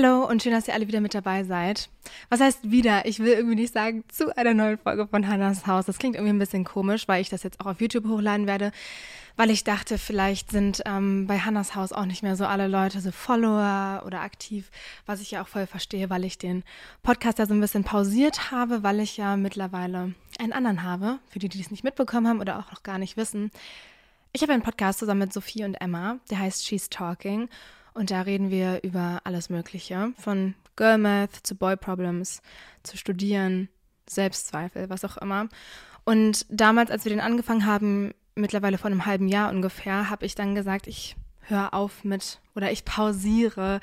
Hallo und schön, dass ihr alle wieder mit dabei seid. Was heißt wieder? Ich will irgendwie nicht sagen zu einer neuen Folge von Hannahs Haus. Das klingt irgendwie ein bisschen komisch, weil ich das jetzt auch auf YouTube hochladen werde, weil ich dachte, vielleicht sind ähm, bei Hannahs Haus auch nicht mehr so alle Leute so Follower oder aktiv, was ich ja auch voll verstehe, weil ich den Podcast ja so ein bisschen pausiert habe, weil ich ja mittlerweile einen anderen habe, für die, die es nicht mitbekommen haben oder auch noch gar nicht wissen. Ich habe einen Podcast zusammen mit Sophie und Emma, der heißt She's Talking. Und da reden wir über alles Mögliche, von Girl Math zu Boy Problems, zu Studieren, Selbstzweifel, was auch immer. Und damals, als wir den angefangen haben, mittlerweile vor einem halben Jahr ungefähr, habe ich dann gesagt, ich höre auf mit oder ich pausiere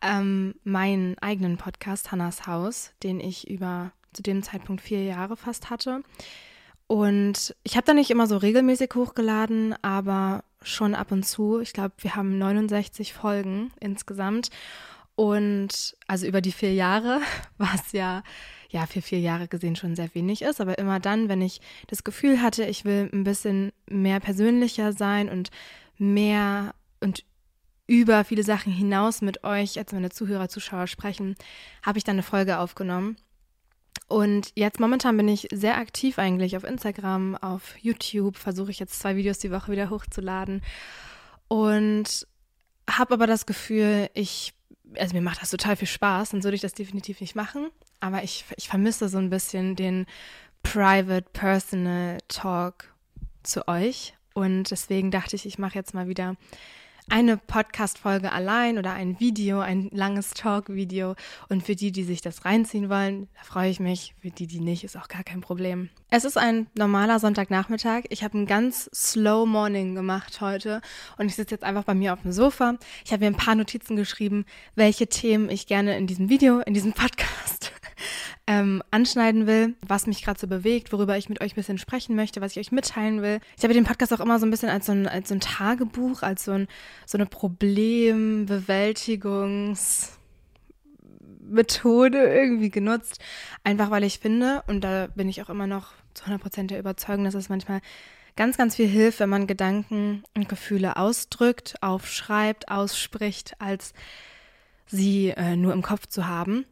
ähm, meinen eigenen Podcast Hannas Haus, den ich über zu dem Zeitpunkt vier Jahre fast hatte. Und ich habe da nicht immer so regelmäßig hochgeladen, aber schon ab und zu. Ich glaube, wir haben 69 Folgen insgesamt. Und also über die vier Jahre, was ja, ja, für vier Jahre gesehen schon sehr wenig ist. Aber immer dann, wenn ich das Gefühl hatte, ich will ein bisschen mehr persönlicher sein und mehr und über viele Sachen hinaus mit euch als meine Zuhörer, Zuschauer sprechen, habe ich dann eine Folge aufgenommen. Und jetzt momentan bin ich sehr aktiv eigentlich auf Instagram, auf YouTube, versuche ich jetzt zwei Videos die Woche wieder hochzuladen. Und habe aber das Gefühl, ich, also mir macht das total viel Spaß, sonst würde ich das definitiv nicht machen, aber ich, ich vermisse so ein bisschen den Private Personal Talk zu euch. Und deswegen dachte ich, ich mache jetzt mal wieder eine Podcast-Folge allein oder ein Video, ein langes Talk-Video. Und für die, die sich das reinziehen wollen, da freue ich mich. Für die, die nicht, ist auch gar kein Problem. Es ist ein normaler Sonntagnachmittag. Ich habe einen ganz slow Morning gemacht heute und ich sitze jetzt einfach bei mir auf dem Sofa. Ich habe mir ein paar Notizen geschrieben, welche Themen ich gerne in diesem Video, in diesem Podcast ähm, anschneiden will, was mich gerade so bewegt, worüber ich mit euch ein bisschen sprechen möchte, was ich euch mitteilen will. Ich habe den Podcast auch immer so ein bisschen als so ein, als so ein Tagebuch, als so, ein, so eine Problembewältigungsmethode irgendwie genutzt. Einfach weil ich finde, und da bin ich auch immer noch zu 100% der Überzeugung, dass es manchmal ganz, ganz viel hilft, wenn man Gedanken und Gefühle ausdrückt, aufschreibt, ausspricht, als sie äh, nur im Kopf zu haben.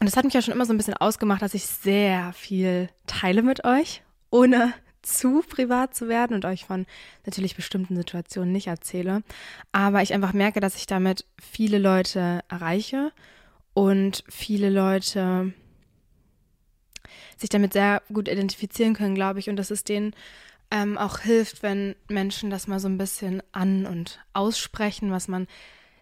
Und das hat mich ja schon immer so ein bisschen ausgemacht, dass ich sehr viel teile mit euch, ohne zu privat zu werden und euch von natürlich bestimmten Situationen nicht erzähle. Aber ich einfach merke, dass ich damit viele Leute erreiche und viele Leute sich damit sehr gut identifizieren können, glaube ich. Und dass es denen ähm, auch hilft, wenn Menschen das mal so ein bisschen an- und aussprechen, was man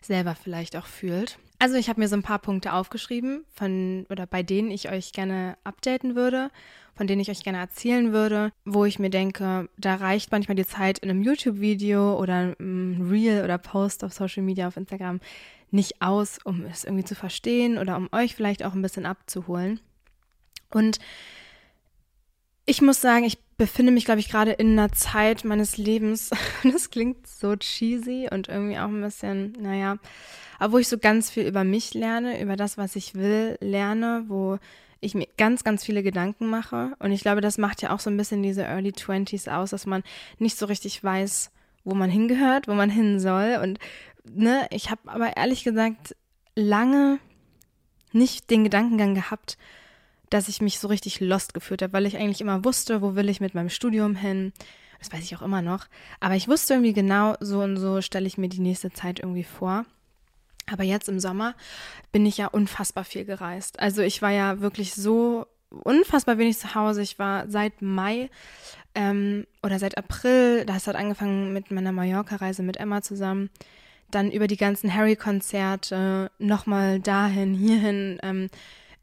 selber vielleicht auch fühlt. Also ich habe mir so ein paar Punkte aufgeschrieben, von oder bei denen ich euch gerne updaten würde, von denen ich euch gerne erzählen würde, wo ich mir denke, da reicht manchmal die Zeit in einem YouTube-Video oder einem Reel oder Post auf Social Media, auf Instagram nicht aus, um es irgendwie zu verstehen oder um euch vielleicht auch ein bisschen abzuholen. Und ich muss sagen, ich befinde mich, glaube ich, gerade in einer Zeit meines Lebens, das klingt so cheesy und irgendwie auch ein bisschen, naja, aber wo ich so ganz viel über mich lerne, über das, was ich will, lerne, wo ich mir ganz, ganz viele Gedanken mache. Und ich glaube, das macht ja auch so ein bisschen diese Early Twenties aus, dass man nicht so richtig weiß, wo man hingehört, wo man hin soll. Und ne, ich habe aber ehrlich gesagt lange nicht den Gedankengang gehabt, dass ich mich so richtig lost gefühlt habe, weil ich eigentlich immer wusste, wo will ich mit meinem Studium hin. Das weiß ich auch immer noch. Aber ich wusste irgendwie genau, so und so stelle ich mir die nächste Zeit irgendwie vor. Aber jetzt im Sommer bin ich ja unfassbar viel gereist. Also ich war ja wirklich so unfassbar wenig zu Hause. Ich war seit Mai ähm, oder seit April, das hat angefangen mit meiner Mallorca-Reise mit Emma zusammen, dann über die ganzen Harry-Konzerte, nochmal dahin, hierhin, ähm,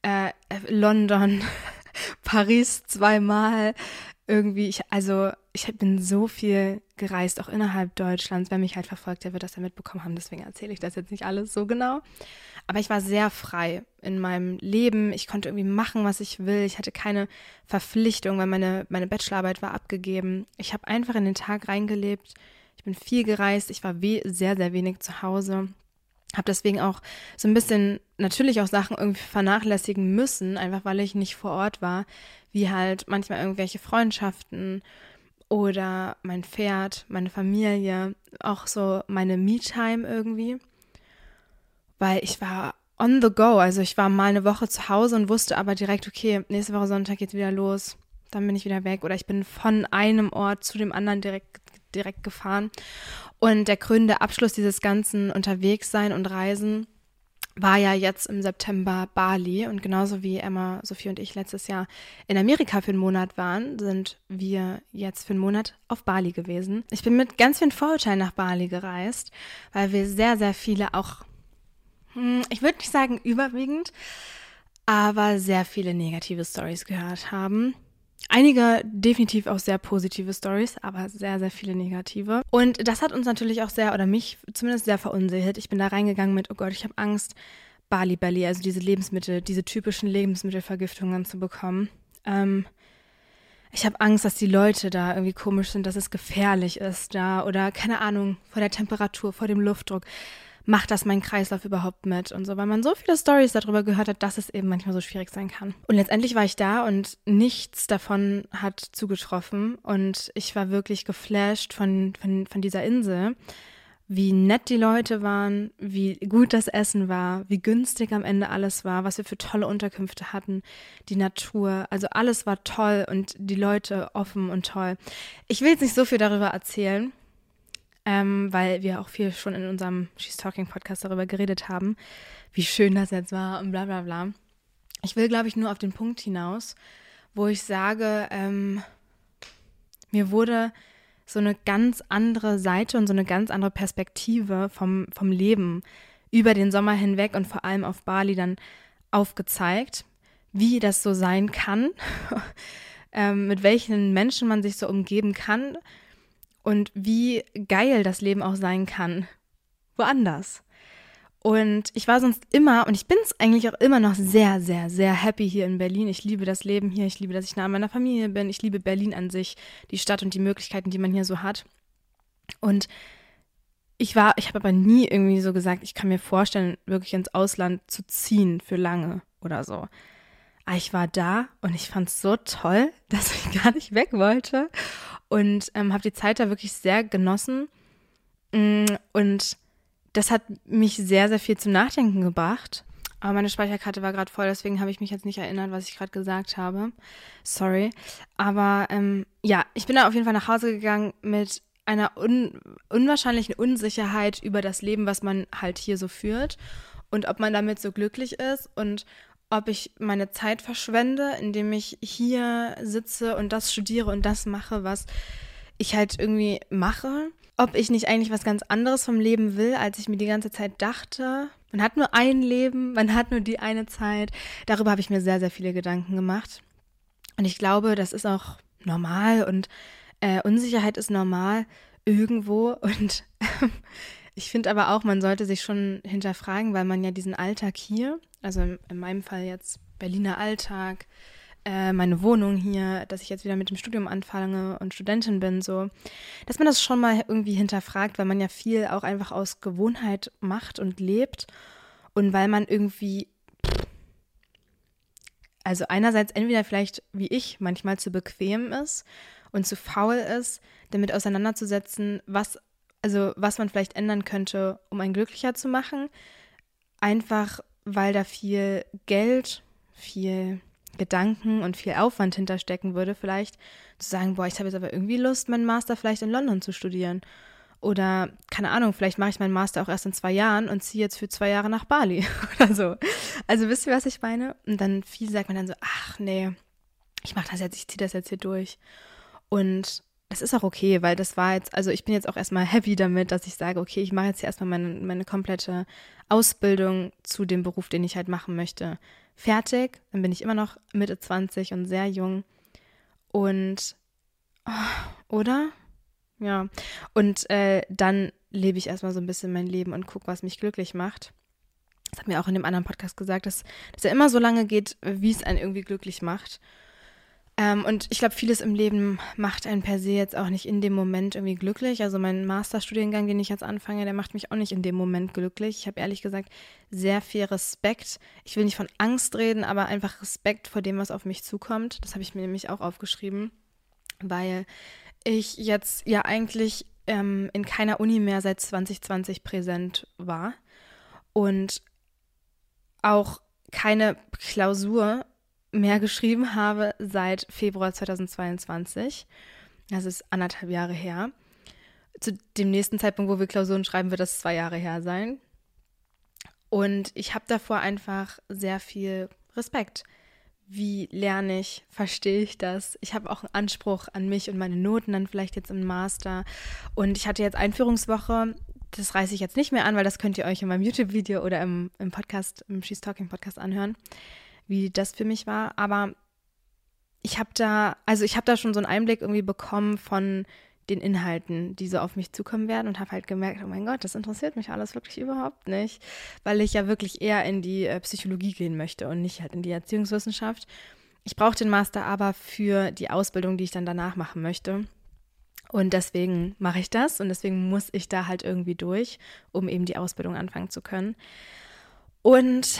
äh, London, Paris zweimal, irgendwie, ich, also ich bin so viel gereist, auch innerhalb Deutschlands. Wer mich halt verfolgt, der wird das ja mitbekommen haben. Deswegen erzähle ich das jetzt nicht alles so genau. Aber ich war sehr frei in meinem Leben. Ich konnte irgendwie machen, was ich will. Ich hatte keine Verpflichtung, weil meine, meine Bachelorarbeit war abgegeben. Ich habe einfach in den Tag reingelebt. Ich bin viel gereist. Ich war sehr, sehr wenig zu Hause. Habe deswegen auch so ein bisschen natürlich auch Sachen irgendwie vernachlässigen müssen, einfach weil ich nicht vor Ort war, wie halt manchmal irgendwelche Freundschaften oder mein Pferd, meine Familie, auch so meine Me-Time irgendwie. Weil ich war on the go. Also ich war mal eine Woche zu Hause und wusste aber direkt, okay, nächste Woche Sonntag geht's wieder los. Dann bin ich wieder weg. Oder ich bin von einem Ort zu dem anderen direkt, direkt gefahren. Und der krönende Abschluss dieses ganzen Unterwegssein und Reisen war ja jetzt im September Bali und genauso wie Emma, Sophie und ich letztes Jahr in Amerika für einen Monat waren, sind wir jetzt für einen Monat auf Bali gewesen. Ich bin mit ganz vielen Vorurteilen nach Bali gereist, weil wir sehr, sehr viele auch, hm, ich würde nicht sagen überwiegend, aber sehr viele negative Stories gehört haben. Einige definitiv auch sehr positive Stories, aber sehr, sehr viele negative. Und das hat uns natürlich auch sehr, oder mich zumindest sehr verunsichert. Ich bin da reingegangen mit, oh Gott, ich habe Angst, Bali Belly, also diese Lebensmittel, diese typischen Lebensmittelvergiftungen zu bekommen. Ähm, ich habe Angst, dass die Leute da irgendwie komisch sind, dass es gefährlich ist da oder keine Ahnung, vor der Temperatur, vor dem Luftdruck macht das mein Kreislauf überhaupt mit und so, weil man so viele Stories darüber gehört hat, dass es eben manchmal so schwierig sein kann. Und letztendlich war ich da und nichts davon hat zugetroffen und ich war wirklich geflasht von, von, von dieser Insel wie nett die Leute waren, wie gut das Essen war, wie günstig am Ende alles war, was wir für tolle Unterkünfte hatten, die Natur, also alles war toll und die Leute offen und toll. Ich will jetzt nicht so viel darüber erzählen, ähm, weil wir auch viel schon in unserem She's Talking Podcast darüber geredet haben, wie schön das jetzt war und bla bla bla. Ich will, glaube ich, nur auf den Punkt hinaus, wo ich sage, ähm, mir wurde so eine ganz andere Seite und so eine ganz andere Perspektive vom, vom Leben über den Sommer hinweg und vor allem auf Bali dann aufgezeigt, wie das so sein kann, ähm, mit welchen Menschen man sich so umgeben kann, und wie geil das Leben auch sein kann. Woanders. Und ich war sonst immer, und ich bin es eigentlich auch immer noch sehr, sehr, sehr happy hier in Berlin. Ich liebe das Leben hier, ich liebe, dass ich nah an meiner Familie bin, ich liebe Berlin an sich, die Stadt und die Möglichkeiten, die man hier so hat. Und ich war, ich habe aber nie irgendwie so gesagt, ich kann mir vorstellen, wirklich ins Ausland zu ziehen für lange oder so. Aber ich war da und ich fand es so toll, dass ich gar nicht weg wollte und ähm, habe die Zeit da wirklich sehr genossen. Mm, und das hat mich sehr, sehr viel zum Nachdenken gebracht. Aber meine Speicherkarte war gerade voll, deswegen habe ich mich jetzt nicht erinnert, was ich gerade gesagt habe. Sorry. Aber ähm, ja, ich bin da auf jeden Fall nach Hause gegangen mit einer un unwahrscheinlichen Unsicherheit über das Leben, was man halt hier so führt und ob man damit so glücklich ist und ob ich meine Zeit verschwende, indem ich hier sitze und das studiere und das mache, was ich halt irgendwie mache. Ob ich nicht eigentlich was ganz anderes vom Leben will, als ich mir die ganze Zeit dachte. Man hat nur ein Leben, man hat nur die eine Zeit. Darüber habe ich mir sehr, sehr viele Gedanken gemacht. Und ich glaube, das ist auch normal und äh, Unsicherheit ist normal irgendwo. Und ich finde aber auch, man sollte sich schon hinterfragen, weil man ja diesen Alltag hier also in, in meinem Fall jetzt Berliner Alltag, äh, meine Wohnung hier, dass ich jetzt wieder mit dem Studium anfange und Studentin bin, so, dass man das schon mal irgendwie hinterfragt, weil man ja viel auch einfach aus Gewohnheit macht und lebt und weil man irgendwie, also einerseits entweder vielleicht wie ich manchmal zu bequem ist und zu faul ist, damit auseinanderzusetzen, was also was man vielleicht ändern könnte, um einen glücklicher zu machen, einfach weil da viel Geld, viel Gedanken und viel Aufwand hinterstecken würde, vielleicht zu sagen, boah, ich habe jetzt aber irgendwie Lust, meinen Master vielleicht in London zu studieren. Oder, keine Ahnung, vielleicht mache ich meinen Master auch erst in zwei Jahren und ziehe jetzt für zwei Jahre nach Bali oder so. Also wisst ihr, was ich meine? Und dann viel sagt man dann so, ach nee, ich mache das jetzt, ich ziehe das jetzt hier durch. Und das ist auch okay, weil das war jetzt, also ich bin jetzt auch erstmal happy damit, dass ich sage, okay, ich mache jetzt hier erstmal meine, meine komplette Ausbildung zu dem Beruf, den ich halt machen möchte, fertig. Dann bin ich immer noch Mitte 20 und sehr jung. Und, oh, oder? Ja. Und äh, dann lebe ich erstmal so ein bisschen mein Leben und gucke, was mich glücklich macht. Das hat mir auch in dem anderen Podcast gesagt, dass, dass er immer so lange geht, wie es einen irgendwie glücklich macht. Ähm, und ich glaube, vieles im Leben macht einen per se jetzt auch nicht in dem Moment irgendwie glücklich. Also mein Masterstudiengang, den ich jetzt anfange, der macht mich auch nicht in dem Moment glücklich. Ich habe ehrlich gesagt sehr viel Respekt. Ich will nicht von Angst reden, aber einfach Respekt vor dem, was auf mich zukommt. Das habe ich mir nämlich auch aufgeschrieben, weil ich jetzt ja eigentlich ähm, in keiner Uni mehr seit 2020 präsent war. Und auch keine Klausur mehr geschrieben habe seit Februar 2022. Das ist anderthalb Jahre her. Zu dem nächsten Zeitpunkt, wo wir Klausuren schreiben, wird das zwei Jahre her sein. Und ich habe davor einfach sehr viel Respekt. Wie lerne ich? Verstehe ich das? Ich habe auch einen Anspruch an mich und meine Noten dann vielleicht jetzt im Master. Und ich hatte jetzt Einführungswoche. Das reiße ich jetzt nicht mehr an, weil das könnt ihr euch in meinem YouTube-Video oder im, im Podcast, im She's Talking Podcast anhören, wie das für mich war. Aber ich habe da, also ich habe da schon so einen Einblick irgendwie bekommen von den Inhalten, die so auf mich zukommen werden und habe halt gemerkt, oh mein Gott, das interessiert mich alles wirklich überhaupt nicht, weil ich ja wirklich eher in die äh, Psychologie gehen möchte und nicht halt in die Erziehungswissenschaft. Ich brauche den Master aber für die Ausbildung, die ich dann danach machen möchte. Und deswegen mache ich das und deswegen muss ich da halt irgendwie durch, um eben die Ausbildung anfangen zu können. Und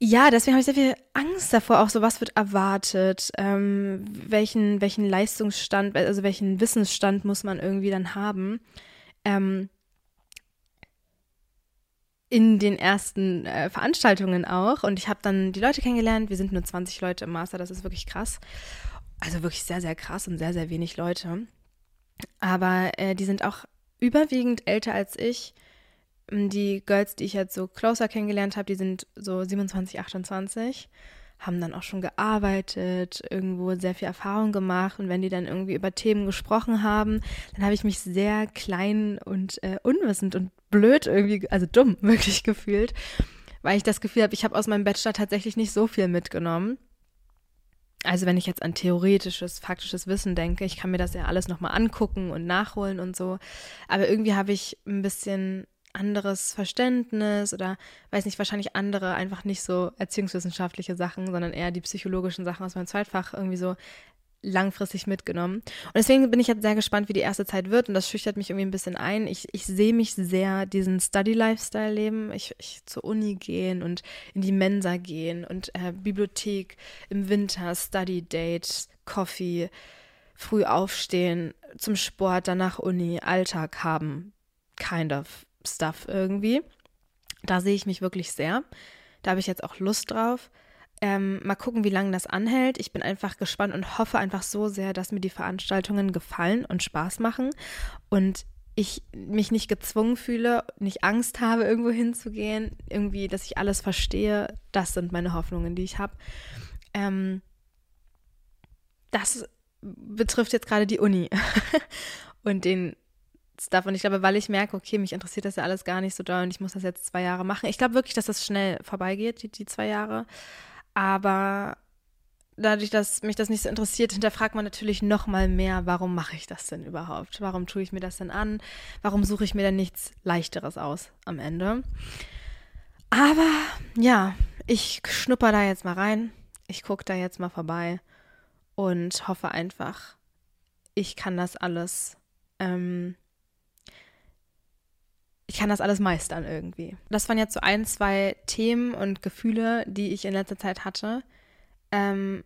ja, deswegen habe ich sehr viel Angst davor, auch so was wird erwartet, ähm, welchen, welchen Leistungsstand, also welchen Wissensstand muss man irgendwie dann haben. Ähm, in den ersten äh, Veranstaltungen auch. Und ich habe dann die Leute kennengelernt. Wir sind nur 20 Leute im Master, das ist wirklich krass. Also wirklich sehr, sehr krass und sehr, sehr wenig Leute. Aber äh, die sind auch überwiegend älter als ich. Die Girls, die ich jetzt so closer kennengelernt habe, die sind so 27, 28, haben dann auch schon gearbeitet, irgendwo sehr viel Erfahrung gemacht. Und wenn die dann irgendwie über Themen gesprochen haben, dann habe ich mich sehr klein und äh, unwissend und blöd irgendwie, also dumm wirklich gefühlt, weil ich das Gefühl habe, ich habe aus meinem Bachelor tatsächlich nicht so viel mitgenommen. Also wenn ich jetzt an theoretisches, faktisches Wissen denke, ich kann mir das ja alles nochmal angucken und nachholen und so. Aber irgendwie habe ich ein bisschen anderes Verständnis oder weiß nicht, wahrscheinlich andere, einfach nicht so erziehungswissenschaftliche Sachen, sondern eher die psychologischen Sachen aus meinem Zweitfach irgendwie so langfristig mitgenommen. Und deswegen bin ich jetzt sehr gespannt, wie die erste Zeit wird. Und das schüchtert mich irgendwie ein bisschen ein. Ich, ich sehe mich sehr diesen Study-Lifestyle leben. Ich, ich zur Uni gehen und in die Mensa gehen und äh, Bibliothek im Winter, Study-Date, Coffee, früh aufstehen, zum Sport, danach Uni, Alltag haben. Kind of. Stuff irgendwie. Da sehe ich mich wirklich sehr. Da habe ich jetzt auch Lust drauf. Ähm, mal gucken, wie lange das anhält. Ich bin einfach gespannt und hoffe einfach so sehr, dass mir die Veranstaltungen gefallen und Spaß machen und ich mich nicht gezwungen fühle, nicht Angst habe, irgendwo hinzugehen, irgendwie, dass ich alles verstehe. Das sind meine Hoffnungen, die ich habe. Ähm, das betrifft jetzt gerade die Uni und den Und ich glaube, weil ich merke, okay, mich interessiert das ja alles gar nicht so doll und ich muss das jetzt zwei Jahre machen. Ich glaube wirklich, dass das schnell vorbeigeht, die, die zwei Jahre. Aber dadurch, dass mich das nicht so interessiert, hinterfragt man natürlich noch mal mehr, warum mache ich das denn überhaupt? Warum tue ich mir das denn an? Warum suche ich mir denn nichts Leichteres aus am Ende? Aber ja, ich schnupper da jetzt mal rein. Ich gucke da jetzt mal vorbei und hoffe einfach, ich kann das alles ähm, ich kann das alles meistern irgendwie. Das waren jetzt so ein, zwei Themen und Gefühle, die ich in letzter Zeit hatte. Ähm,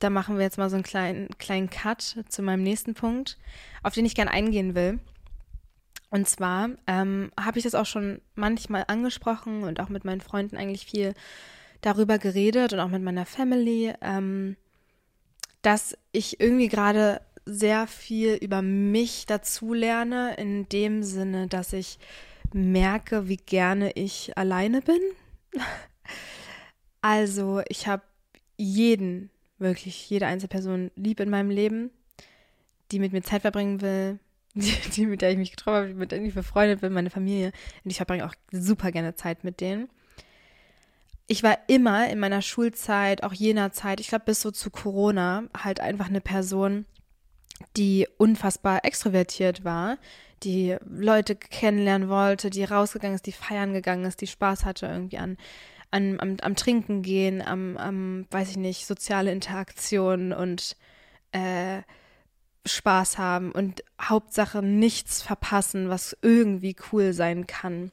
da machen wir jetzt mal so einen kleinen, kleinen Cut zu meinem nächsten Punkt, auf den ich gerne eingehen will. Und zwar ähm, habe ich das auch schon manchmal angesprochen und auch mit meinen Freunden eigentlich viel darüber geredet und auch mit meiner Family, ähm, dass ich irgendwie gerade sehr viel über mich dazu lerne, in dem Sinne, dass ich merke, wie gerne ich alleine bin. Also ich habe jeden, wirklich jede einzelne Person lieb in meinem Leben, die mit mir Zeit verbringen will, die, die mit der ich mich getroffen habe, mit der ich befreundet bin, meine Familie. Und ich verbringe auch super gerne Zeit mit denen. Ich war immer in meiner Schulzeit, auch jener Zeit, ich glaube bis so zu Corona, halt einfach eine Person, die unfassbar extrovertiert war, die Leute kennenlernen wollte, die rausgegangen ist, die feiern gegangen ist, die Spaß hatte irgendwie an, an am, am Trinken gehen, am, am, weiß ich nicht, soziale Interaktion und äh, Spaß haben und Hauptsache nichts verpassen, was irgendwie cool sein kann.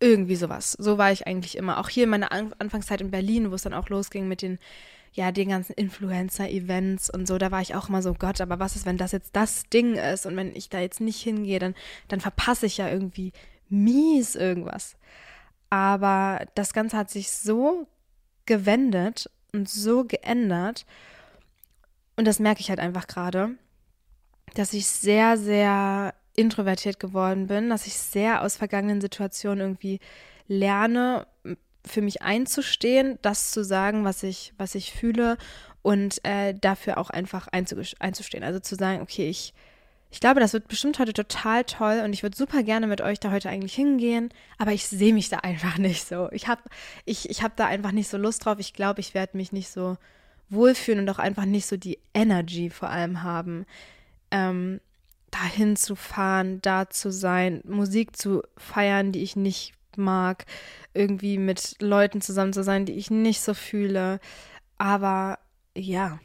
Irgendwie sowas. So war ich eigentlich immer. Auch hier in meiner Anfangszeit in Berlin, wo es dann auch losging mit den ja, den ganzen Influencer-Events und so, da war ich auch immer so, Gott, aber was ist, wenn das jetzt das Ding ist und wenn ich da jetzt nicht hingehe, dann, dann verpasse ich ja irgendwie mies irgendwas. Aber das Ganze hat sich so gewendet und so geändert. Und das merke ich halt einfach gerade, dass ich sehr, sehr introvertiert geworden bin, dass ich sehr aus vergangenen Situationen irgendwie lerne, für mich einzustehen, das zu sagen, was ich, was ich fühle und äh, dafür auch einfach einzustehen. Also zu sagen, okay, ich, ich glaube, das wird bestimmt heute total toll und ich würde super gerne mit euch da heute eigentlich hingehen, aber ich sehe mich da einfach nicht so. Ich habe ich, ich hab da einfach nicht so Lust drauf. Ich glaube, ich werde mich nicht so wohlfühlen und auch einfach nicht so die Energy vor allem haben, ähm, dahin zu fahren, da zu sein, Musik zu feiern, die ich nicht mag, irgendwie mit Leuten zusammen zu sein, die ich nicht so fühle. Aber ja,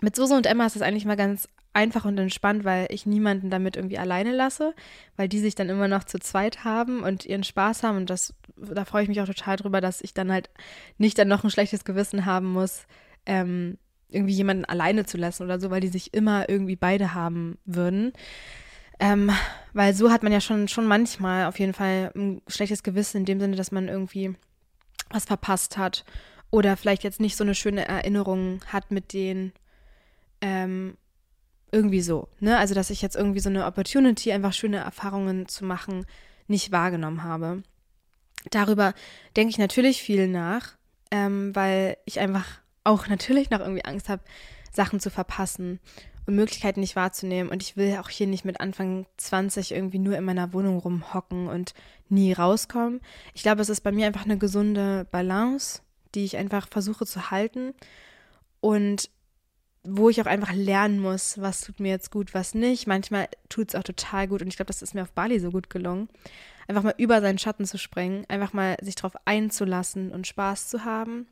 mit Susi und Emma ist das eigentlich mal ganz einfach und entspannt, weil ich niemanden damit irgendwie alleine lasse, weil die sich dann immer noch zu zweit haben und ihren Spaß haben und das, da freue ich mich auch total drüber, dass ich dann halt nicht dann noch ein schlechtes Gewissen haben muss, ähm, irgendwie jemanden alleine zu lassen oder so, weil die sich immer irgendwie beide haben würden. Ähm, weil so hat man ja schon, schon manchmal auf jeden Fall ein schlechtes Gewissen in dem Sinne, dass man irgendwie was verpasst hat oder vielleicht jetzt nicht so eine schöne Erinnerung hat mit denen. Ähm, irgendwie so, ne? Also, dass ich jetzt irgendwie so eine Opportunity, einfach schöne Erfahrungen zu machen, nicht wahrgenommen habe. Darüber denke ich natürlich viel nach, ähm, weil ich einfach auch natürlich noch irgendwie Angst habe, Sachen zu verpassen Möglichkeiten nicht wahrzunehmen. Und ich will auch hier nicht mit Anfang 20 irgendwie nur in meiner Wohnung rumhocken und nie rauskommen. Ich glaube, es ist bei mir einfach eine gesunde Balance, die ich einfach versuche zu halten. Und wo ich auch einfach lernen muss, was tut mir jetzt gut, was nicht. Manchmal tut es auch total gut und ich glaube, das ist mir auf Bali so gut gelungen. Einfach mal über seinen Schatten zu springen, einfach mal sich darauf einzulassen und Spaß zu haben.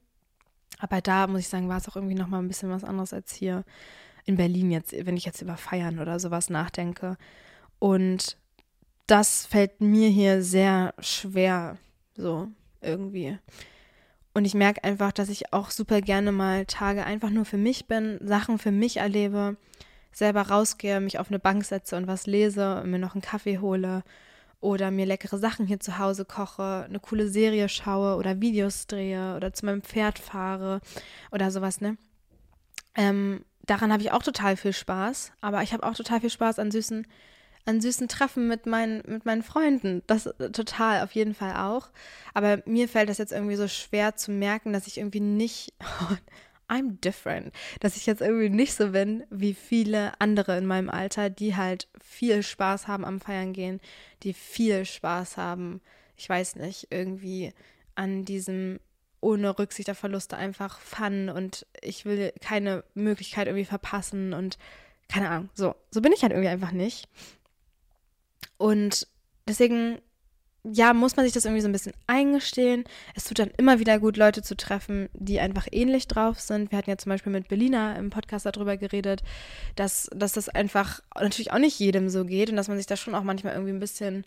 Aber da muss ich sagen, war es auch irgendwie nochmal ein bisschen was anderes als hier in Berlin jetzt, wenn ich jetzt über Feiern oder sowas nachdenke. Und das fällt mir hier sehr schwer, so irgendwie. Und ich merke einfach, dass ich auch super gerne mal Tage einfach nur für mich bin, Sachen für mich erlebe, selber rausgehe, mich auf eine Bank setze und was lese und mir noch einen Kaffee hole oder mir leckere Sachen hier zu Hause koche, eine coole Serie schaue oder Videos drehe oder zu meinem Pferd fahre oder sowas, ne? Ähm, daran habe ich auch total viel Spaß, aber ich habe auch total viel Spaß an süßen an süßen Treffen mit meinen, mit meinen Freunden. Das äh, total, auf jeden Fall auch. Aber mir fällt das jetzt irgendwie so schwer zu merken, dass ich irgendwie nicht, I'm different, dass ich jetzt irgendwie nicht so bin wie viele andere in meinem Alter, die halt viel Spaß haben am Feiern gehen, die viel Spaß haben, ich weiß nicht, irgendwie an diesem ohne Rücksicht auf Verluste einfach Fun und ich will keine Möglichkeit irgendwie verpassen und keine Ahnung, so, so bin ich halt irgendwie einfach nicht. Und deswegen, ja, muss man sich das irgendwie so ein bisschen eingestehen. Es tut dann immer wieder gut, Leute zu treffen, die einfach ähnlich drauf sind. Wir hatten ja zum Beispiel mit Belina im Podcast darüber geredet, dass, dass das einfach natürlich auch nicht jedem so geht und dass man sich da schon auch manchmal irgendwie ein bisschen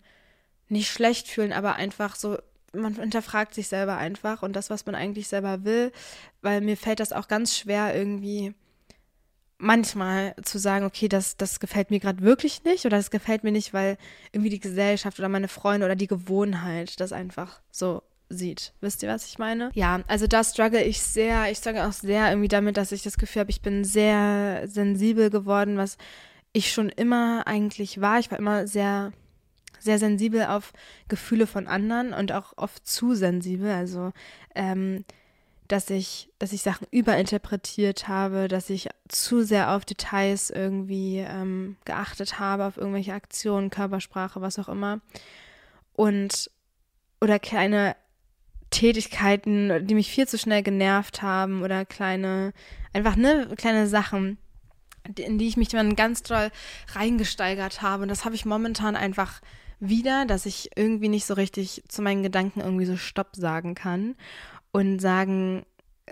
nicht schlecht fühlen, aber einfach so man hinterfragt sich selber einfach und das, was man eigentlich selber will, weil mir fällt das auch ganz schwer irgendwie manchmal zu sagen, okay, das, das gefällt mir gerade wirklich nicht oder das gefällt mir nicht, weil irgendwie die Gesellschaft oder meine Freunde oder die Gewohnheit das einfach so sieht. Wisst ihr, was ich meine? Ja, also da struggle ich sehr. Ich struggle auch sehr irgendwie damit, dass ich das Gefühl habe, ich bin sehr sensibel geworden, was ich schon immer eigentlich war. Ich war immer sehr, sehr sensibel auf Gefühle von anderen und auch oft zu sensibel. Also ähm, dass ich, dass ich Sachen überinterpretiert habe, dass ich zu sehr auf Details irgendwie ähm, geachtet habe, auf irgendwelche Aktionen, Körpersprache, was auch immer. Und oder kleine Tätigkeiten, die mich viel zu schnell genervt haben oder kleine, einfach ne, kleine Sachen, in die ich mich dann ganz doll reingesteigert habe. Und das habe ich momentan einfach wieder, dass ich irgendwie nicht so richtig zu meinen Gedanken irgendwie so Stopp sagen kann und sagen,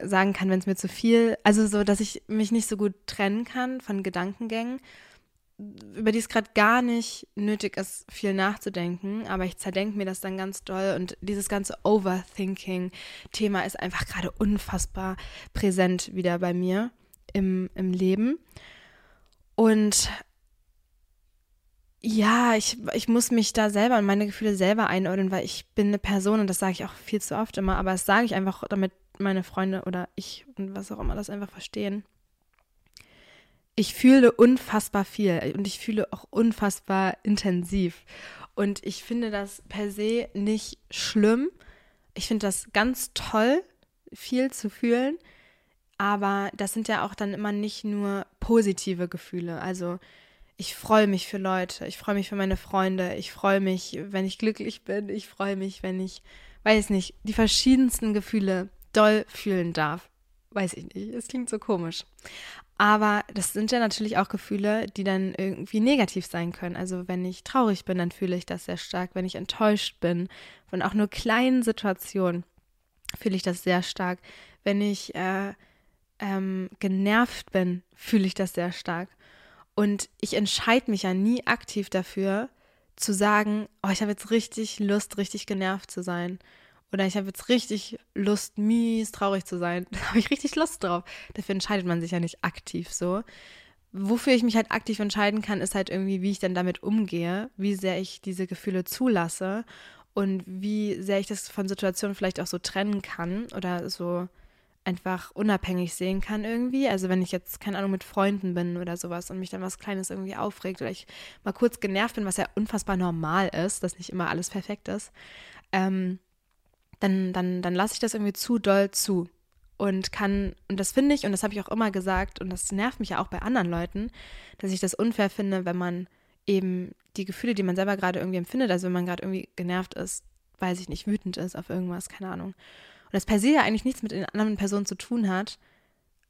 sagen kann, wenn es mir zu viel, also so, dass ich mich nicht so gut trennen kann von Gedankengängen, über die es gerade gar nicht nötig ist, viel nachzudenken, aber ich zerdenke mir das dann ganz doll und dieses ganze Overthinking-Thema ist einfach gerade unfassbar präsent wieder bei mir im, im Leben. Und ja, ich, ich muss mich da selber und meine Gefühle selber einordnen, weil ich bin eine Person und das sage ich auch viel zu oft immer, aber das sage ich einfach, damit meine Freunde oder ich und was auch immer das einfach verstehen. Ich fühle unfassbar viel und ich fühle auch unfassbar intensiv. Und ich finde das per se nicht schlimm. Ich finde das ganz toll, viel zu fühlen. Aber das sind ja auch dann immer nicht nur positive Gefühle. Also ich freue mich für Leute, ich freue mich für meine Freunde, ich freue mich, wenn ich glücklich bin, ich freue mich, wenn ich, weiß nicht, die verschiedensten Gefühle doll fühlen darf. Weiß ich nicht, es klingt so komisch. Aber das sind ja natürlich auch Gefühle, die dann irgendwie negativ sein können. Also wenn ich traurig bin, dann fühle ich das sehr stark. Wenn ich enttäuscht bin von auch nur kleinen Situationen, fühle ich das sehr stark. Wenn ich äh, ähm, genervt bin, fühle ich das sehr stark. Und ich entscheide mich ja nie aktiv dafür, zu sagen, oh, ich habe jetzt richtig Lust, richtig genervt zu sein. Oder ich habe jetzt richtig Lust, mies traurig zu sein. Da habe ich richtig Lust drauf. Dafür entscheidet man sich ja nicht aktiv so. Wofür ich mich halt aktiv entscheiden kann, ist halt irgendwie, wie ich dann damit umgehe, wie sehr ich diese Gefühle zulasse und wie sehr ich das von Situationen vielleicht auch so trennen kann oder so einfach unabhängig sehen kann irgendwie. Also wenn ich jetzt, keine Ahnung, mit Freunden bin oder sowas und mich dann was Kleines irgendwie aufregt oder ich mal kurz genervt bin, was ja unfassbar normal ist, dass nicht immer alles perfekt ist, ähm, dann, dann, dann lasse ich das irgendwie zu doll zu. Und kann, und das finde ich, und das habe ich auch immer gesagt, und das nervt mich ja auch bei anderen Leuten, dass ich das unfair finde, wenn man eben die Gefühle, die man selber gerade irgendwie empfindet, also wenn man gerade irgendwie genervt ist, weiß ich nicht, wütend ist auf irgendwas, keine Ahnung, und das per se ja eigentlich nichts mit den anderen Personen zu tun hat,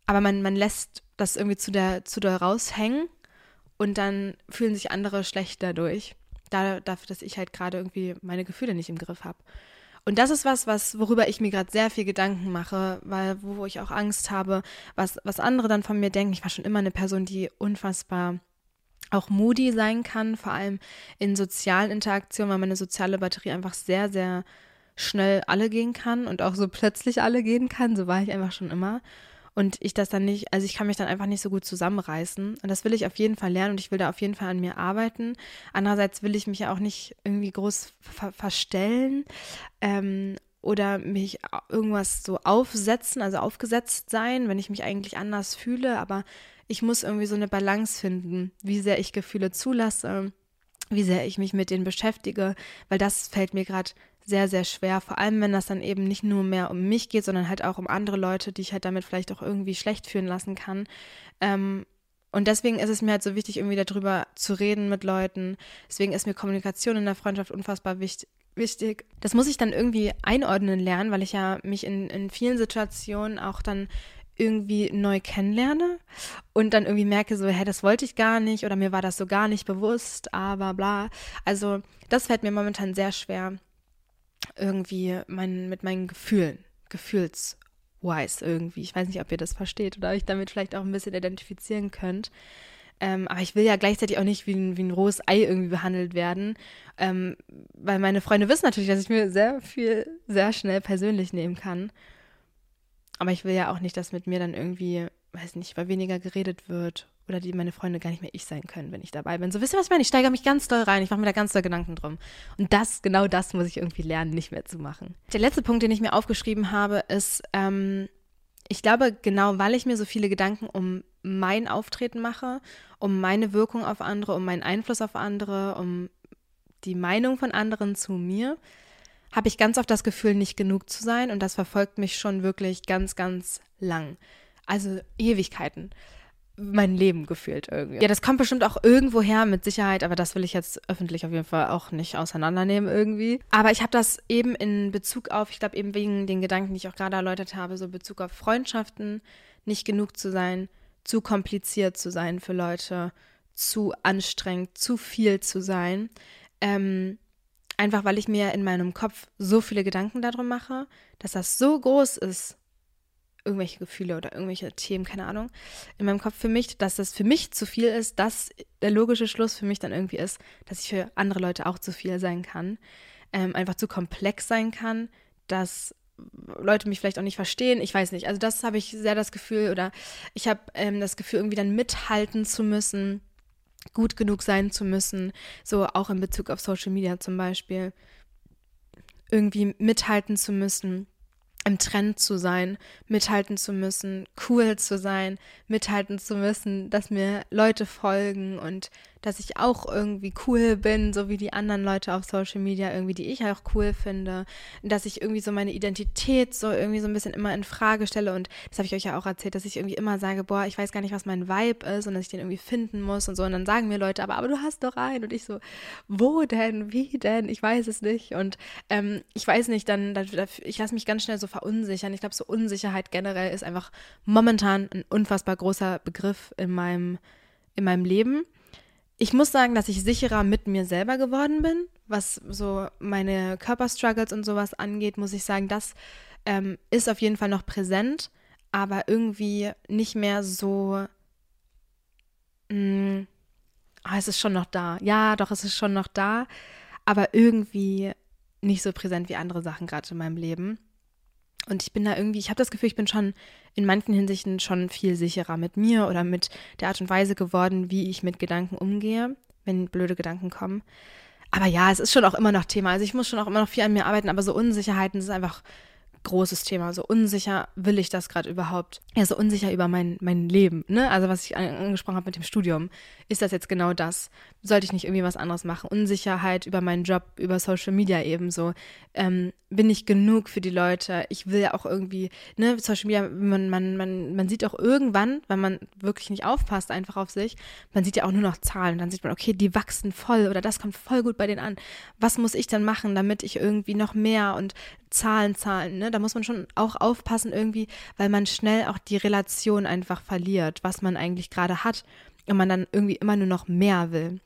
aber man, man lässt das irgendwie zu der, zu der raushängen und dann fühlen sich andere schlecht dadurch. Da, dafür, dass ich halt gerade irgendwie meine Gefühle nicht im Griff habe. Und das ist was, was, worüber ich mir gerade sehr viel Gedanken mache, weil, wo ich auch Angst habe, was, was andere dann von mir denken. Ich war schon immer eine Person, die unfassbar auch moody sein kann, vor allem in sozialen Interaktionen, weil meine soziale Batterie einfach sehr, sehr schnell alle gehen kann und auch so plötzlich alle gehen kann. So war ich einfach schon immer. Und ich das dann nicht, also ich kann mich dann einfach nicht so gut zusammenreißen. Und das will ich auf jeden Fall lernen und ich will da auf jeden Fall an mir arbeiten. Andererseits will ich mich ja auch nicht irgendwie groß ver verstellen ähm, oder mich irgendwas so aufsetzen, also aufgesetzt sein, wenn ich mich eigentlich anders fühle. Aber ich muss irgendwie so eine Balance finden, wie sehr ich Gefühle zulasse, wie sehr ich mich mit denen beschäftige, weil das fällt mir gerade sehr, sehr schwer. Vor allem, wenn das dann eben nicht nur mehr um mich geht, sondern halt auch um andere Leute, die ich halt damit vielleicht auch irgendwie schlecht fühlen lassen kann. Ähm, und deswegen ist es mir halt so wichtig, irgendwie darüber zu reden mit Leuten. Deswegen ist mir Kommunikation in der Freundschaft unfassbar wichtig. Wichtig. Das muss ich dann irgendwie einordnen lernen, weil ich ja mich in, in vielen Situationen auch dann irgendwie neu kennenlerne und dann irgendwie merke so, hä, das wollte ich gar nicht oder mir war das so gar nicht bewusst, aber bla. Also das fällt mir momentan sehr schwer, irgendwie mein, mit meinen Gefühlen, gefühlswise irgendwie. Ich weiß nicht, ob ihr das versteht oder euch damit vielleicht auch ein bisschen identifizieren könnt. Ähm, aber ich will ja gleichzeitig auch nicht wie ein, wie ein rohes Ei irgendwie behandelt werden, ähm, weil meine Freunde wissen natürlich, dass ich mir sehr viel, sehr schnell persönlich nehmen kann. Aber ich will ja auch nicht, dass mit mir dann irgendwie, weiß nicht, weil weniger geredet wird oder die meine Freunde gar nicht mehr ich sein können, wenn ich dabei bin. So, wisst ihr, was ich meine? Ich steigere mich ganz doll rein. Ich mache mir da ganz doll Gedanken drum. Und das, genau das muss ich irgendwie lernen, nicht mehr zu machen. Der letzte Punkt, den ich mir aufgeschrieben habe, ist, ähm, ich glaube, genau weil ich mir so viele Gedanken um mein Auftreten mache, um meine Wirkung auf andere, um meinen Einfluss auf andere, um die Meinung von anderen zu mir, habe ich ganz oft das Gefühl, nicht genug zu sein. Und das verfolgt mich schon wirklich ganz, ganz lang. Also Ewigkeiten mein Leben gefühlt irgendwie. Ja, das kommt bestimmt auch irgendwo her, mit Sicherheit, aber das will ich jetzt öffentlich auf jeden Fall auch nicht auseinandernehmen irgendwie. Aber ich habe das eben in Bezug auf, ich glaube eben wegen den Gedanken, die ich auch gerade erläutert habe, so Bezug auf Freundschaften, nicht genug zu sein, zu kompliziert zu sein für Leute, zu anstrengend, zu viel zu sein. Ähm, einfach weil ich mir in meinem Kopf so viele Gedanken darum mache, dass das so groß ist, irgendwelche Gefühle oder irgendwelche Themen, keine Ahnung, in meinem Kopf für mich, dass das für mich zu viel ist, dass der logische Schluss für mich dann irgendwie ist, dass ich für andere Leute auch zu viel sein kann, ähm, einfach zu komplex sein kann, dass Leute mich vielleicht auch nicht verstehen. Ich weiß nicht. Also das habe ich sehr das Gefühl oder ich habe ähm, das Gefühl, irgendwie dann mithalten zu müssen gut genug sein zu müssen, so auch in Bezug auf Social Media zum Beispiel, irgendwie mithalten zu müssen im Trend zu sein, mithalten zu müssen, cool zu sein, mithalten zu müssen, dass mir Leute folgen und dass ich auch irgendwie cool bin, so wie die anderen Leute auf Social Media irgendwie, die ich auch cool finde, dass ich irgendwie so meine Identität so irgendwie so ein bisschen immer in Frage stelle. Und das habe ich euch ja auch erzählt, dass ich irgendwie immer sage, boah, ich weiß gar nicht, was mein Vibe ist und dass ich den irgendwie finden muss und so. Und dann sagen mir Leute, aber, aber du hast doch einen. Und ich so, wo denn, wie denn, ich weiß es nicht. Und ähm, ich weiß nicht, dann, dann ich lasse mich ganz schnell so verunsichern. Ich glaube, so Unsicherheit generell ist einfach momentan ein unfassbar großer Begriff in meinem in meinem Leben ich muss sagen, dass ich sicherer mit mir selber geworden bin, was so meine Körperstruggles und sowas angeht, muss ich sagen, das ähm, ist auf jeden Fall noch präsent, aber irgendwie nicht mehr so. Mh, oh, es ist schon noch da. Ja, doch, es ist schon noch da, aber irgendwie nicht so präsent wie andere Sachen gerade in meinem Leben. Und ich bin da irgendwie, ich habe das Gefühl, ich bin schon in manchen Hinsichten schon viel sicherer mit mir oder mit der Art und Weise geworden, wie ich mit Gedanken umgehe, wenn blöde Gedanken kommen. Aber ja, es ist schon auch immer noch Thema. Also ich muss schon auch immer noch viel an mir arbeiten, aber so Unsicherheiten sind einfach großes Thema. So unsicher will ich das gerade überhaupt? Ja, so unsicher über mein, mein Leben, ne? Also was ich angesprochen habe mit dem Studium. Ist das jetzt genau das? Sollte ich nicht irgendwie was anderes machen? Unsicherheit über meinen Job, über Social Media ebenso. Ähm, bin ich genug für die Leute? Ich will ja auch irgendwie, ne, Social Media, man, man, man, man sieht auch irgendwann, wenn man wirklich nicht aufpasst einfach auf sich, man sieht ja auch nur noch Zahlen. Dann sieht man, okay, die wachsen voll oder das kommt voll gut bei denen an. Was muss ich dann machen, damit ich irgendwie noch mehr und Zahlen, Zahlen, ne? Da muss man schon auch aufpassen irgendwie, weil man schnell auch die Relation einfach verliert, was man eigentlich gerade hat und man dann irgendwie immer nur noch mehr will.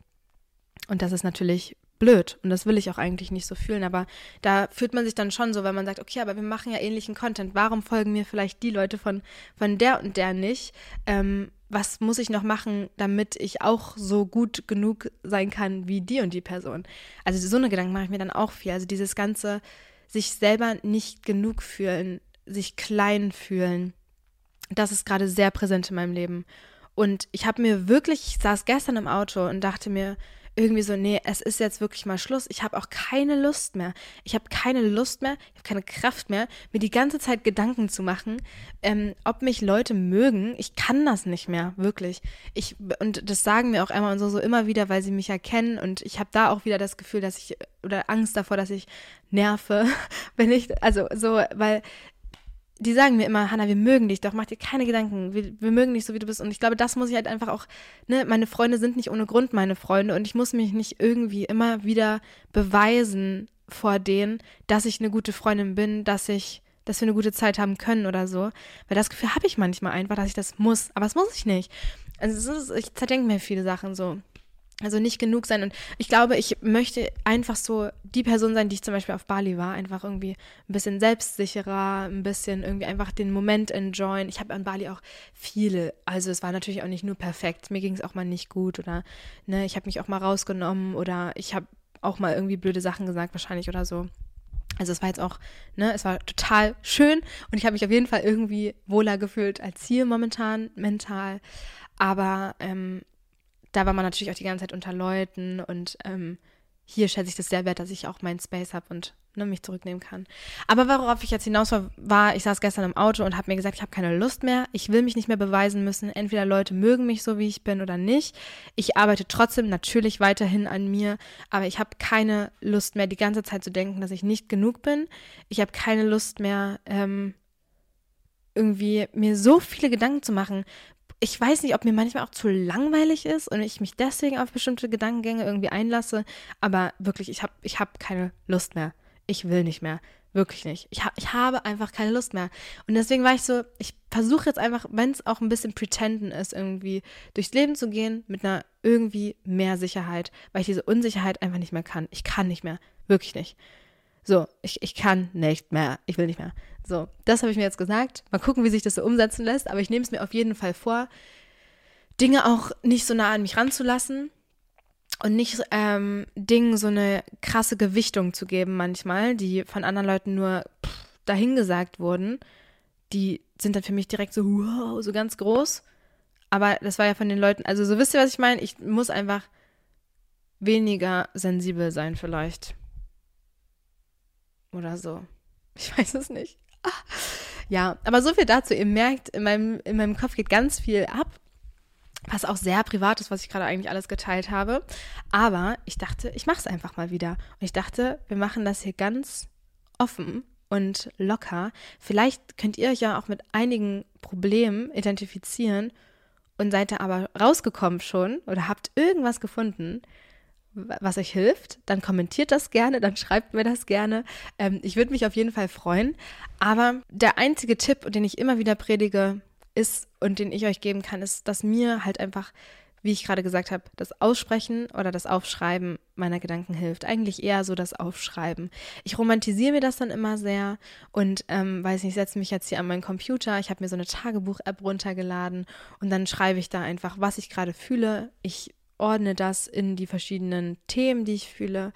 Und das ist natürlich blöd und das will ich auch eigentlich nicht so fühlen, aber da fühlt man sich dann schon so, weil man sagt, okay, aber wir machen ja ähnlichen Content, warum folgen mir vielleicht die Leute von, von der und der nicht? Ähm, was muss ich noch machen, damit ich auch so gut genug sein kann wie die und die Person? Also so eine Gedanken mache ich mir dann auch viel. Also dieses ganze, sich selber nicht genug fühlen, sich klein fühlen. Das ist gerade sehr präsent in meinem Leben. Und ich habe mir wirklich, ich saß gestern im Auto und dachte mir, irgendwie so, nee, es ist jetzt wirklich mal Schluss. Ich habe auch keine Lust mehr. Ich habe keine Lust mehr, ich habe keine Kraft mehr, mir die ganze Zeit Gedanken zu machen, ähm, ob mich Leute mögen. Ich kann das nicht mehr, wirklich. Ich, und das sagen mir auch Emma und so, so immer wieder, weil sie mich erkennen. Und ich habe da auch wieder das Gefühl, dass ich, oder Angst davor, dass ich nerve, wenn ich, also so, weil die sagen mir immer, Hanna, wir mögen dich doch, mach dir keine Gedanken, wir, wir, mögen dich so, wie du bist. Und ich glaube, das muss ich halt einfach auch, ne, meine Freunde sind nicht ohne Grund meine Freunde und ich muss mich nicht irgendwie immer wieder beweisen vor denen, dass ich eine gute Freundin bin, dass ich, dass wir eine gute Zeit haben können oder so. Weil das Gefühl habe ich manchmal einfach, dass ich das muss, aber das muss ich nicht. Also ist, ich zerdenke mir viele Sachen so. Also nicht genug sein. Und ich glaube, ich möchte einfach so die Person sein, die ich zum Beispiel auf Bali war. Einfach irgendwie ein bisschen selbstsicherer, ein bisschen irgendwie einfach den Moment enjoyen. Ich habe an Bali auch viele, also es war natürlich auch nicht nur perfekt. Mir ging es auch mal nicht gut oder ne, ich habe mich auch mal rausgenommen oder ich habe auch mal irgendwie blöde Sachen gesagt wahrscheinlich oder so. Also es war jetzt auch, ne, es war total schön und ich habe mich auf jeden Fall irgendwie wohler gefühlt als hier momentan mental. Aber ähm, da war man natürlich auch die ganze Zeit unter Leuten und ähm, hier schätze ich das sehr wert, dass ich auch meinen Space habe und ne, mich zurücknehmen kann. Aber worauf ich jetzt hinaus war, war ich saß gestern im Auto und habe mir gesagt, ich habe keine Lust mehr, ich will mich nicht mehr beweisen müssen. Entweder Leute mögen mich so, wie ich bin oder nicht. Ich arbeite trotzdem natürlich weiterhin an mir, aber ich habe keine Lust mehr, die ganze Zeit zu denken, dass ich nicht genug bin. Ich habe keine Lust mehr, ähm, irgendwie mir so viele Gedanken zu machen, ich weiß nicht, ob mir manchmal auch zu langweilig ist und ich mich deswegen auf bestimmte Gedankengänge irgendwie einlasse, aber wirklich, ich habe ich hab keine Lust mehr. Ich will nicht mehr. Wirklich nicht. Ich, ha ich habe einfach keine Lust mehr. Und deswegen war ich so, ich versuche jetzt einfach, wenn es auch ein bisschen pretenden ist, irgendwie durchs Leben zu gehen mit einer irgendwie mehr Sicherheit, weil ich diese Unsicherheit einfach nicht mehr kann. Ich kann nicht mehr. Wirklich nicht. So, ich, ich kann nicht mehr. Ich will nicht mehr. So, das habe ich mir jetzt gesagt. Mal gucken, wie sich das so umsetzen lässt. Aber ich nehme es mir auf jeden Fall vor, Dinge auch nicht so nah an mich ranzulassen und nicht ähm, Dingen so eine krasse Gewichtung zu geben manchmal, die von anderen Leuten nur pff, dahingesagt wurden. Die sind dann für mich direkt so, wow, so ganz groß. Aber das war ja von den Leuten, also so wisst ihr, was ich meine? Ich muss einfach weniger sensibel sein vielleicht. Oder so. Ich weiß es nicht. Ja, aber so viel dazu. Ihr merkt, in meinem, in meinem Kopf geht ganz viel ab, was auch sehr privat ist, was ich gerade eigentlich alles geteilt habe. Aber ich dachte, ich mache es einfach mal wieder. Und ich dachte, wir machen das hier ganz offen und locker. Vielleicht könnt ihr euch ja auch mit einigen Problemen identifizieren und seid da aber rausgekommen schon oder habt irgendwas gefunden, was euch hilft, dann kommentiert das gerne, dann schreibt mir das gerne. Ähm, ich würde mich auf jeden Fall freuen. Aber der einzige Tipp, den ich immer wieder predige, ist und den ich euch geben kann, ist, dass mir halt einfach, wie ich gerade gesagt habe, das Aussprechen oder das Aufschreiben meiner Gedanken hilft. Eigentlich eher so das Aufschreiben. Ich romantisiere mir das dann immer sehr und ähm, weiß nicht, setze mich jetzt hier an meinen Computer. Ich habe mir so eine Tagebuch-App runtergeladen und dann schreibe ich da einfach, was ich gerade fühle. Ich ordne das in die verschiedenen Themen, die ich fühle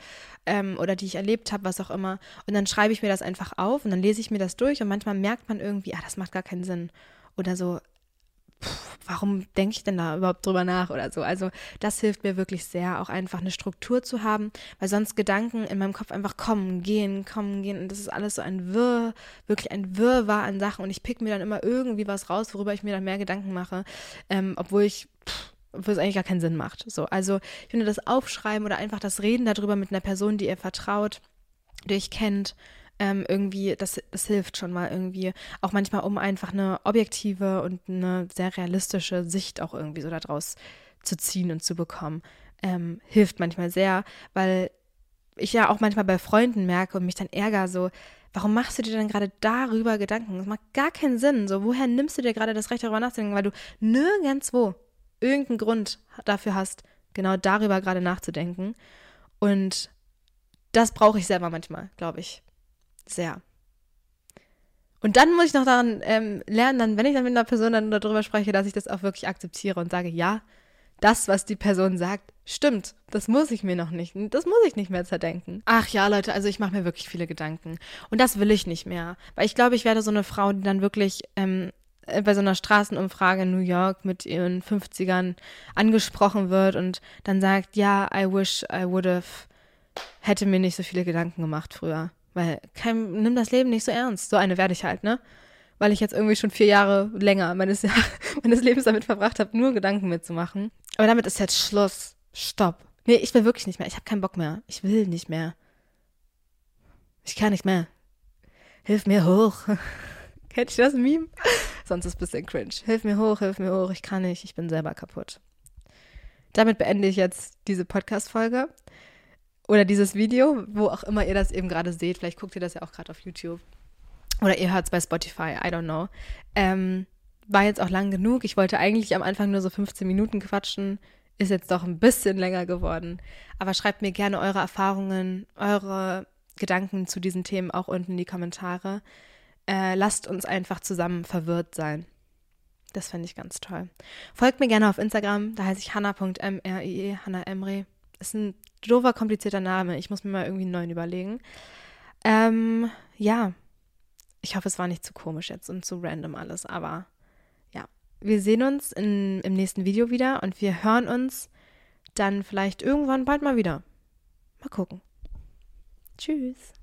ähm, oder die ich erlebt habe, was auch immer. Und dann schreibe ich mir das einfach auf und dann lese ich mir das durch und manchmal merkt man irgendwie, ah, das macht gar keinen Sinn. Oder so, pff, warum denke ich denn da überhaupt drüber nach oder so. Also das hilft mir wirklich sehr, auch einfach eine Struktur zu haben, weil sonst Gedanken in meinem Kopf einfach kommen, gehen, kommen, gehen und das ist alles so ein Wirr, wirklich ein Wirrwarr an Sachen und ich pick mir dann immer irgendwie was raus, worüber ich mir dann mehr Gedanken mache, ähm, obwohl ich pff, wo es eigentlich gar keinen Sinn macht. So, also ich finde das Aufschreiben oder einfach das Reden darüber mit einer Person, die ihr vertraut, die euch kennt, ähm, irgendwie, das, das hilft schon mal irgendwie. Auch manchmal, um einfach eine objektive und eine sehr realistische Sicht auch irgendwie so daraus zu ziehen und zu bekommen. Ähm, hilft manchmal sehr, weil ich ja auch manchmal bei Freunden merke und mich dann ärgere, so, warum machst du dir denn gerade darüber Gedanken? Das macht gar keinen Sinn. So, woher nimmst du dir gerade das Recht darüber nachzudenken? Weil du nirgendwo irgendeinen Grund dafür hast, genau darüber gerade nachzudenken. Und das brauche ich selber manchmal, glaube ich. Sehr. Und dann muss ich noch daran ähm, lernen, dann, wenn ich dann mit einer Person dann darüber spreche, dass ich das auch wirklich akzeptiere und sage, ja, das, was die Person sagt, stimmt. Das muss ich mir noch nicht. Das muss ich nicht mehr zerdenken. Ach ja, Leute, also ich mache mir wirklich viele Gedanken. Und das will ich nicht mehr. Weil ich glaube, ich werde so eine Frau, die dann wirklich ähm, äh, bei so einer Straßenumfrage in New York mit ihren 50ern angesprochen wird und dann sagt, ja, I wish I would have, hätte mir nicht so viele Gedanken gemacht früher. Weil kein, nimm das Leben nicht so ernst. So eine werde ich halt, ne? Weil ich jetzt irgendwie schon vier Jahre länger meines, meines Lebens damit verbracht habe, nur Gedanken mitzumachen. Aber damit ist jetzt Schluss. Stopp. Nee, ich will wirklich nicht mehr. Ich habe keinen Bock mehr. Ich will nicht mehr. Ich kann nicht mehr. Hilf mir hoch. Kennt ihr das Meme? Sonst ist es ein bisschen cringe. Hilf mir hoch, hilf mir hoch, ich kann nicht, ich bin selber kaputt. Damit beende ich jetzt diese Podcast-Folge oder dieses Video, wo auch immer ihr das eben gerade seht. Vielleicht guckt ihr das ja auch gerade auf YouTube. Oder ihr hört es bei Spotify, I don't know. Ähm, war jetzt auch lang genug. Ich wollte eigentlich am Anfang nur so 15 Minuten quatschen. Ist jetzt doch ein bisschen länger geworden. Aber schreibt mir gerne eure Erfahrungen, eure Gedanken zu diesen Themen auch unten in die Kommentare äh, lasst uns einfach zusammen verwirrt sein. Das fände ich ganz toll. Folgt mir gerne auf Instagram, da heiße ich hanna.mrie, Hanna Emre. Ist ein doofer, komplizierter Name. Ich muss mir mal irgendwie einen neuen überlegen. Ähm, ja, ich hoffe, es war nicht zu komisch jetzt und zu random alles, aber ja, wir sehen uns in, im nächsten Video wieder und wir hören uns dann vielleicht irgendwann bald mal wieder. Mal gucken. Tschüss.